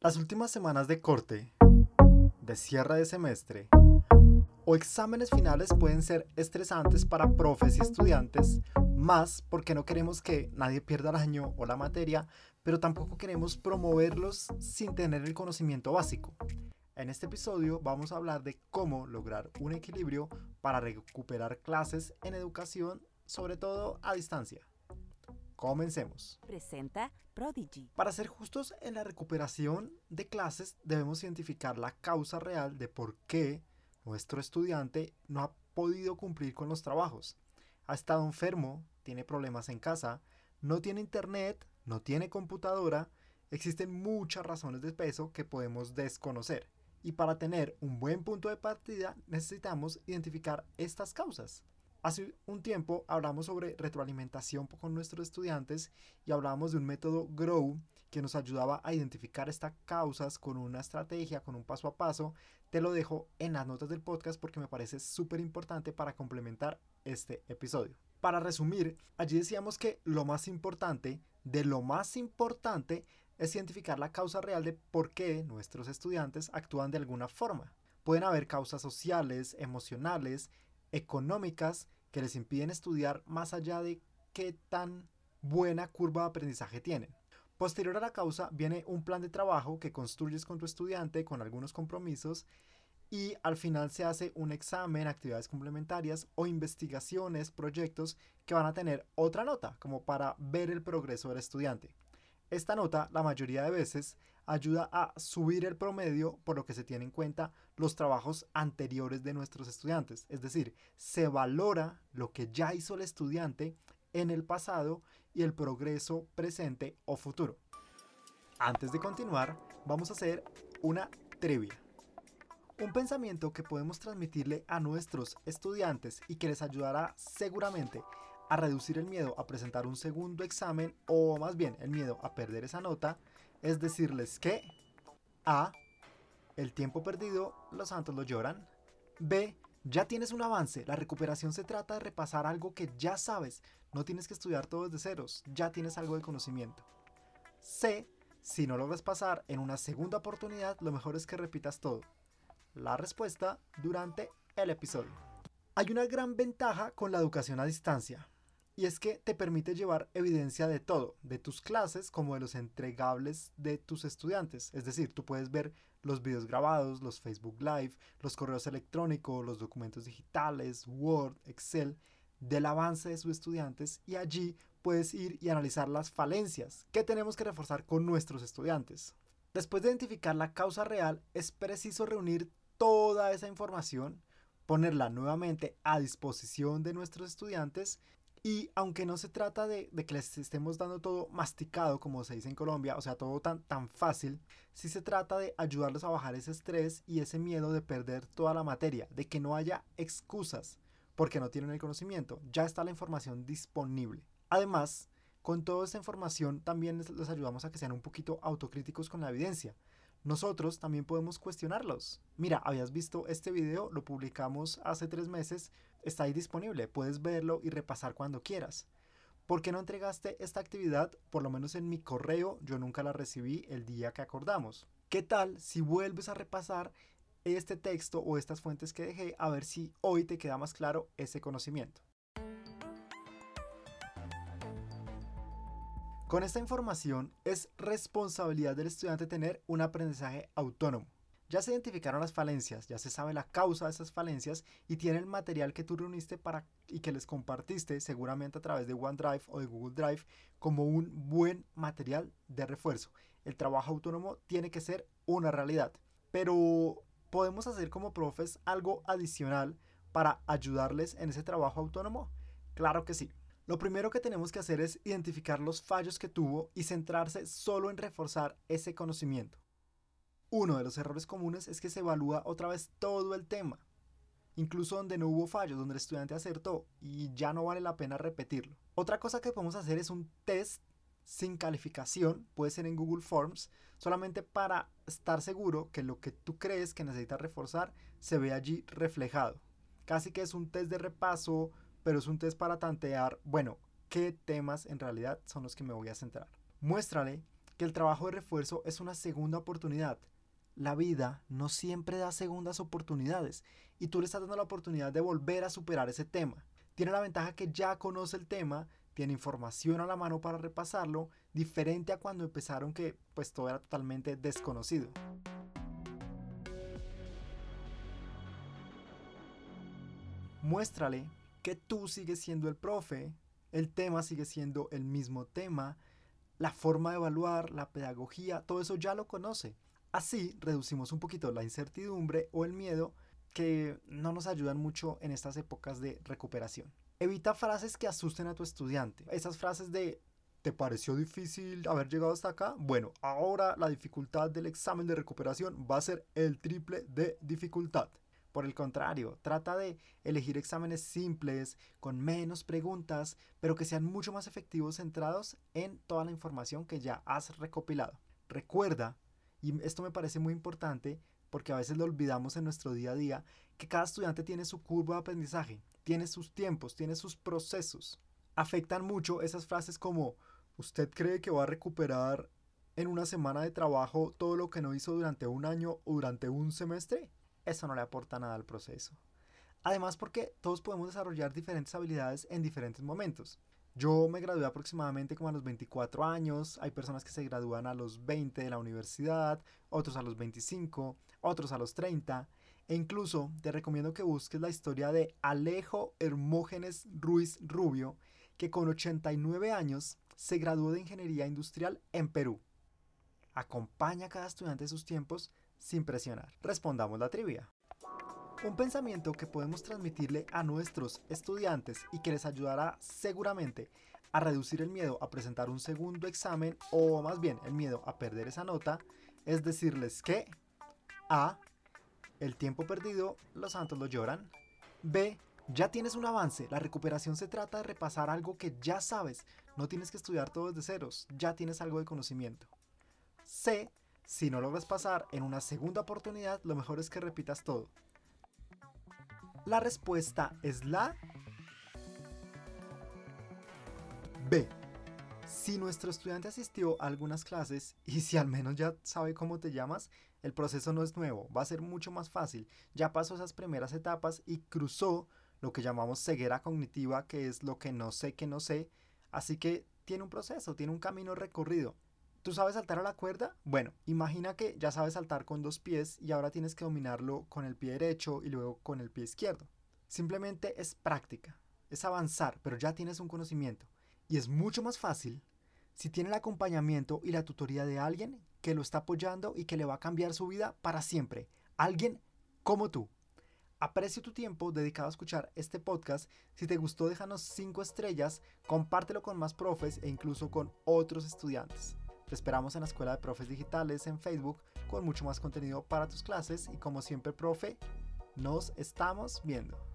Las últimas semanas de corte, de cierre de semestre o exámenes finales pueden ser estresantes para profes y estudiantes, más porque no queremos que nadie pierda el año o la materia, pero tampoco queremos promoverlos sin tener el conocimiento básico. En este episodio vamos a hablar de cómo lograr un equilibrio para recuperar clases en educación, sobre todo a distancia. Comencemos. Presenta Prodigy. Para ser justos en la recuperación de clases, debemos identificar la causa real de por qué nuestro estudiante no ha podido cumplir con los trabajos. Ha estado enfermo, tiene problemas en casa, no tiene internet, no tiene computadora. Existen muchas razones de peso que podemos desconocer. Y para tener un buen punto de partida necesitamos identificar estas causas. Hace un tiempo hablamos sobre retroalimentación con nuestros estudiantes y hablábamos de un método GROW que nos ayudaba a identificar estas causas con una estrategia, con un paso a paso. Te lo dejo en las notas del podcast porque me parece súper importante para complementar este episodio. Para resumir, allí decíamos que lo más importante, de lo más importante, es identificar la causa real de por qué nuestros estudiantes actúan de alguna forma. Pueden haber causas sociales, emocionales, económicas que les impiden estudiar más allá de qué tan buena curva de aprendizaje tienen. Posterior a la causa viene un plan de trabajo que construyes con tu estudiante con algunos compromisos y al final se hace un examen, actividades complementarias o investigaciones, proyectos que van a tener otra nota como para ver el progreso del estudiante. Esta nota la mayoría de veces ayuda a subir el promedio por lo que se tiene en cuenta los trabajos anteriores de nuestros estudiantes. Es decir, se valora lo que ya hizo el estudiante en el pasado y el progreso presente o futuro. Antes de continuar, vamos a hacer una trivia. Un pensamiento que podemos transmitirle a nuestros estudiantes y que les ayudará seguramente a reducir el miedo a presentar un segundo examen o más bien el miedo a perder esa nota es decirles que A. El tiempo perdido, los santos lo lloran. B. Ya tienes un avance, la recuperación se trata de repasar algo que ya sabes, no tienes que estudiar todo desde ceros, ya tienes algo de conocimiento. C. Si no logras pasar en una segunda oportunidad, lo mejor es que repitas todo. La respuesta durante el episodio. Hay una gran ventaja con la educación a distancia y es que te permite llevar evidencia de todo, de tus clases como de los entregables de tus estudiantes. Es decir, tú puedes ver los videos grabados, los Facebook Live, los correos electrónicos, los documentos digitales, Word, Excel, del avance de sus estudiantes y allí puedes ir y analizar las falencias que tenemos que reforzar con nuestros estudiantes. Después de identificar la causa real, es preciso reunir toda esa información, ponerla nuevamente a disposición de nuestros estudiantes y aunque no se trata de, que les estemos dando todo masticado, como se dice en Colombia, o sea, todo tan, tan fácil, sí se trata de ayudarlos a bajar ese estrés y ese miedo de perder toda la materia, de que no haya excusas porque no tienen el conocimiento. Ya está la información disponible. Además, con toda esta información también les ayudamos a que sean un poquito autocríticos con la evidencia nosotros también podemos cuestionarlos. Mira, habías visto este video, lo publicamos hace tres meses, está ahí disponible, puedes verlo y repasar cuando quieras. ¿Por qué no entregaste esta actividad? Por lo menos en mi correo yo nunca la recibí el día que acordamos. ¿Qué tal si vuelves a repasar este texto o estas fuentes que dejé a ver si hoy te queda más claro ese conocimiento? Con esta información es responsabilidad del estudiante tener un aprendizaje autónomo. Ya se identificaron las falencias, ya se sabe la causa de esas falencias y tiene el material que tú reuniste para y que les compartiste seguramente a través de OneDrive o de Google Drive como un buen material de refuerzo. El trabajo autónomo tiene que ser una realidad, pero podemos hacer como profes algo adicional para ayudarles en ese trabajo autónomo. Claro que sí. Lo primero que tenemos que hacer es identificar los fallos que tuvo y centrarse solo en reforzar ese conocimiento. Uno de los errores comunes es que se evalúa otra vez todo el tema, incluso donde no hubo fallos, donde el estudiante acertó y ya no vale la pena repetirlo. Otra cosa que podemos hacer es un test sin calificación, puede ser en Google Forms, solamente para estar seguro que lo que tú crees que necesitas reforzar se ve allí reflejado. Casi que es un test de repaso pero es un test para tantear, bueno, qué temas en realidad son los que me voy a centrar. Muéstrale que el trabajo de refuerzo es una segunda oportunidad. La vida no siempre da segundas oportunidades y tú le estás dando la oportunidad de volver a superar ese tema. Tiene la ventaja que ya conoce el tema, tiene información a la mano para repasarlo, diferente a cuando empezaron que pues todo era totalmente desconocido. Muéstrale que tú sigues siendo el profe, el tema sigue siendo el mismo tema, la forma de evaluar, la pedagogía, todo eso ya lo conoce. Así reducimos un poquito la incertidumbre o el miedo que no nos ayudan mucho en estas épocas de recuperación. Evita frases que asusten a tu estudiante. Esas frases de ¿te pareció difícil haber llegado hasta acá? Bueno, ahora la dificultad del examen de recuperación va a ser el triple de dificultad. Por el contrario, trata de elegir exámenes simples, con menos preguntas, pero que sean mucho más efectivos centrados en toda la información que ya has recopilado. Recuerda, y esto me parece muy importante porque a veces lo olvidamos en nuestro día a día, que cada estudiante tiene su curva de aprendizaje, tiene sus tiempos, tiene sus procesos. Afectan mucho esas frases como, ¿usted cree que va a recuperar en una semana de trabajo todo lo que no hizo durante un año o durante un semestre? eso no le aporta nada al proceso. Además porque todos podemos desarrollar diferentes habilidades en diferentes momentos. Yo me gradué aproximadamente como a los 24 años, hay personas que se gradúan a los 20 de la universidad, otros a los 25, otros a los 30, e incluso te recomiendo que busques la historia de Alejo Hermógenes Ruiz Rubio, que con 89 años se graduó de Ingeniería Industrial en Perú. Acompaña a cada estudiante sus tiempos sin presionar. Respondamos la trivia. Un pensamiento que podemos transmitirle a nuestros estudiantes y que les ayudará seguramente a reducir el miedo a presentar un segundo examen o más bien el miedo a perder esa nota es decirles que A. El tiempo perdido, los santos lo lloran. B. Ya tienes un avance, la recuperación se trata de repasar algo que ya sabes, no tienes que estudiar todo desde ceros, ya tienes algo de conocimiento. C. Si no logras pasar en una segunda oportunidad, lo mejor es que repitas todo. La respuesta es la B. Si nuestro estudiante asistió a algunas clases y si al menos ya sabe cómo te llamas, el proceso no es nuevo, va a ser mucho más fácil. Ya pasó esas primeras etapas y cruzó lo que llamamos ceguera cognitiva, que es lo que no sé que no sé, así que tiene un proceso, tiene un camino recorrido. ¿Tú sabes saltar a la cuerda? Bueno, imagina que ya sabes saltar con dos pies y ahora tienes que dominarlo con el pie derecho y luego con el pie izquierdo. Simplemente es práctica, es avanzar, pero ya tienes un conocimiento. Y es mucho más fácil si tiene el acompañamiento y la tutoría de alguien que lo está apoyando y que le va a cambiar su vida para siempre. Alguien como tú. Aprecio tu tiempo dedicado a escuchar este podcast. Si te gustó, déjanos 5 estrellas, compártelo con más profes e incluso con otros estudiantes. Te esperamos en la Escuela de Profes Digitales en Facebook con mucho más contenido para tus clases y como siempre, profe, nos estamos viendo.